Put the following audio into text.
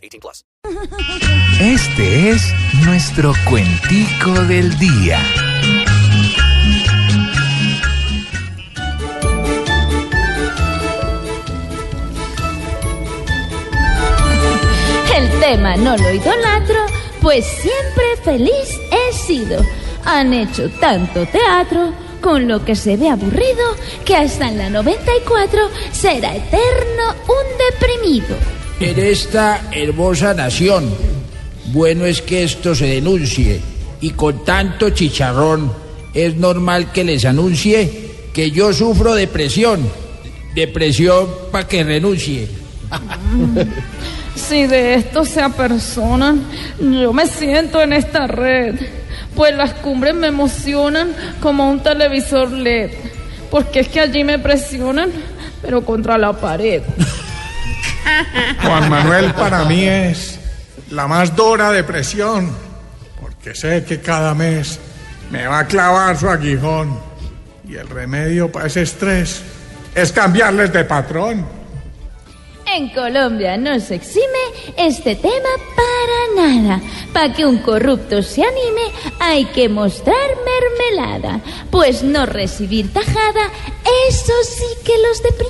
18 plus. Este es nuestro cuentico del día. El tema no lo idolatro, pues siempre feliz he sido. Han hecho tanto teatro, con lo que se ve aburrido, que hasta en la 94 será eterno un deprimido. En esta hermosa nación, bueno es que esto se denuncie, y con tanto chicharrón, es normal que les anuncie que yo sufro depresión. Depresión para que renuncie. Si de esto se apersonan, yo me siento en esta red, pues las cumbres me emocionan como un televisor LED, porque es que allí me presionan, pero contra la pared. Juan Manuel para mí es la más dura depresión, porque sé que cada mes me va a clavar su aguijón y el remedio para ese estrés es cambiarles de patrón. En Colombia no se exime este tema para nada. Para que un corrupto se anime hay que mostrar mermelada. Pues no recibir tajada, eso sí que los deprime.